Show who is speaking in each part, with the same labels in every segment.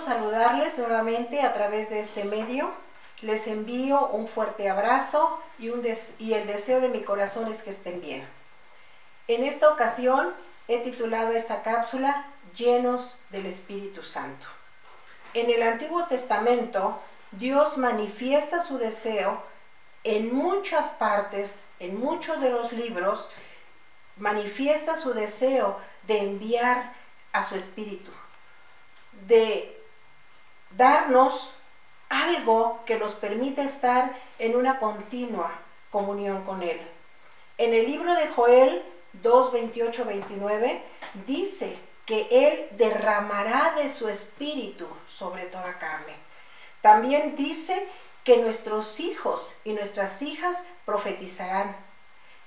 Speaker 1: saludarles nuevamente a través de este medio. Les envío un fuerte abrazo y, un y el deseo de mi corazón es que estén bien. En esta ocasión he titulado esta cápsula Llenos del Espíritu Santo. En el Antiguo Testamento, Dios manifiesta su deseo en muchas partes, en muchos de los libros, manifiesta su deseo de enviar a su Espíritu, de darnos algo que nos permita estar en una continua comunión con Él. En el libro de Joel 2, 28, 29 dice que Él derramará de su espíritu sobre toda carne. También dice que nuestros hijos y nuestras hijas profetizarán,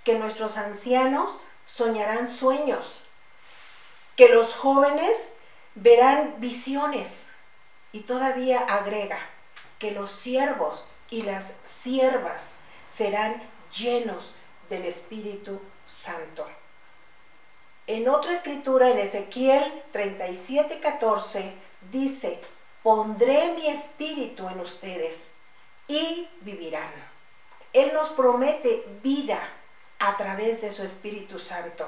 Speaker 1: que nuestros ancianos soñarán sueños, que los jóvenes verán visiones. Y todavía agrega que los siervos y las siervas serán llenos del Espíritu Santo. En otra escritura, en Ezequiel 37, 14, dice, pondré mi espíritu en ustedes y vivirán. Él nos promete vida a través de su Espíritu Santo.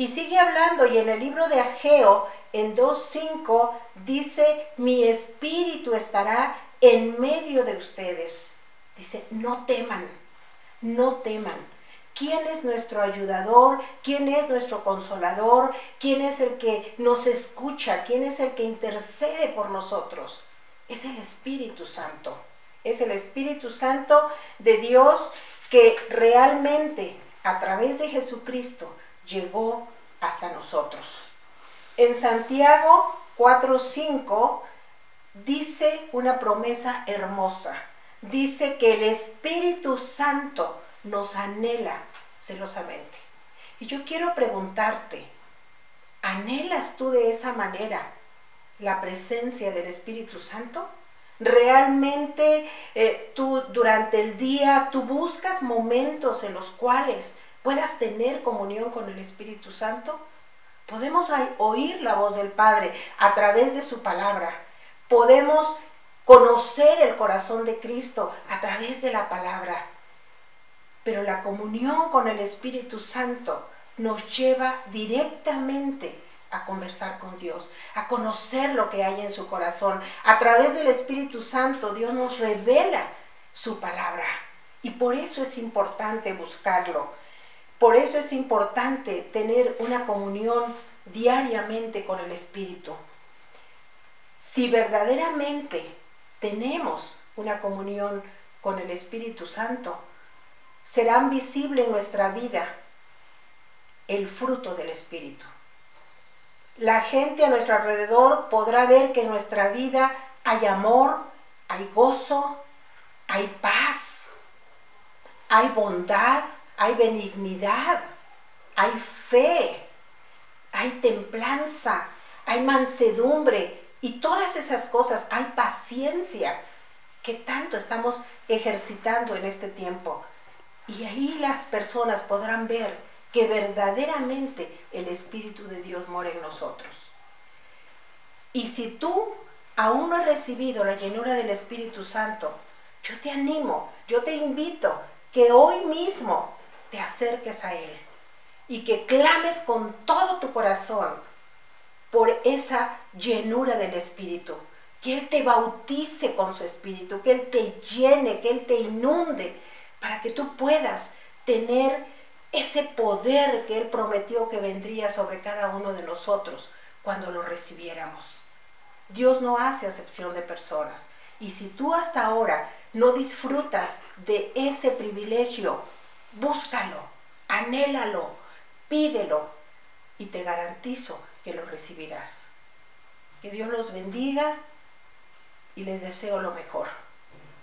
Speaker 1: Y sigue hablando y en el libro de Ageo, en 2.5, dice, mi espíritu estará en medio de ustedes. Dice, no teman, no teman. ¿Quién es nuestro ayudador? ¿Quién es nuestro consolador? ¿Quién es el que nos escucha? ¿Quién es el que intercede por nosotros? Es el Espíritu Santo. Es el Espíritu Santo de Dios que realmente a través de Jesucristo llegó hasta nosotros. En Santiago 4:5 dice una promesa hermosa. Dice que el Espíritu Santo nos anhela celosamente. Y yo quiero preguntarte, ¿anhelas tú de esa manera la presencia del Espíritu Santo? ¿Realmente eh, tú durante el día tú buscas momentos en los cuales puedas tener comunión con el Espíritu Santo? Podemos oír la voz del Padre a través de su palabra. Podemos conocer el corazón de Cristo a través de la palabra. Pero la comunión con el Espíritu Santo nos lleva directamente a conversar con Dios, a conocer lo que hay en su corazón. A través del Espíritu Santo Dios nos revela su palabra. Y por eso es importante buscarlo. Por eso es importante tener una comunión diariamente con el Espíritu. Si verdaderamente tenemos una comunión con el Espíritu Santo, serán visible en nuestra vida el fruto del Espíritu. La gente a nuestro alrededor podrá ver que en nuestra vida hay amor, hay gozo, hay paz, hay bondad, hay benignidad, hay fe, hay templanza, hay mansedumbre y todas esas cosas, hay paciencia que tanto estamos ejercitando en este tiempo. Y ahí las personas podrán ver que verdaderamente el Espíritu de Dios mora en nosotros. Y si tú aún no has recibido la llenura del Espíritu Santo, yo te animo, yo te invito que hoy mismo te acerques a Él y que clames con todo tu corazón por esa llenura del Espíritu. Que Él te bautice con su Espíritu, que Él te llene, que Él te inunde para que tú puedas tener ese poder que Él prometió que vendría sobre cada uno de nosotros cuando lo recibiéramos. Dios no hace acepción de personas. Y si tú hasta ahora no disfrutas de ese privilegio, búscalo, anhélalo, pídelo y te garantizo que lo recibirás. Que Dios los bendiga y les deseo lo mejor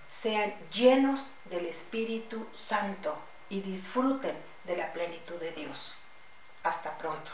Speaker 1: sean llenos del Espíritu Santo y disfruten de la plenitud de Dios. Hasta pronto.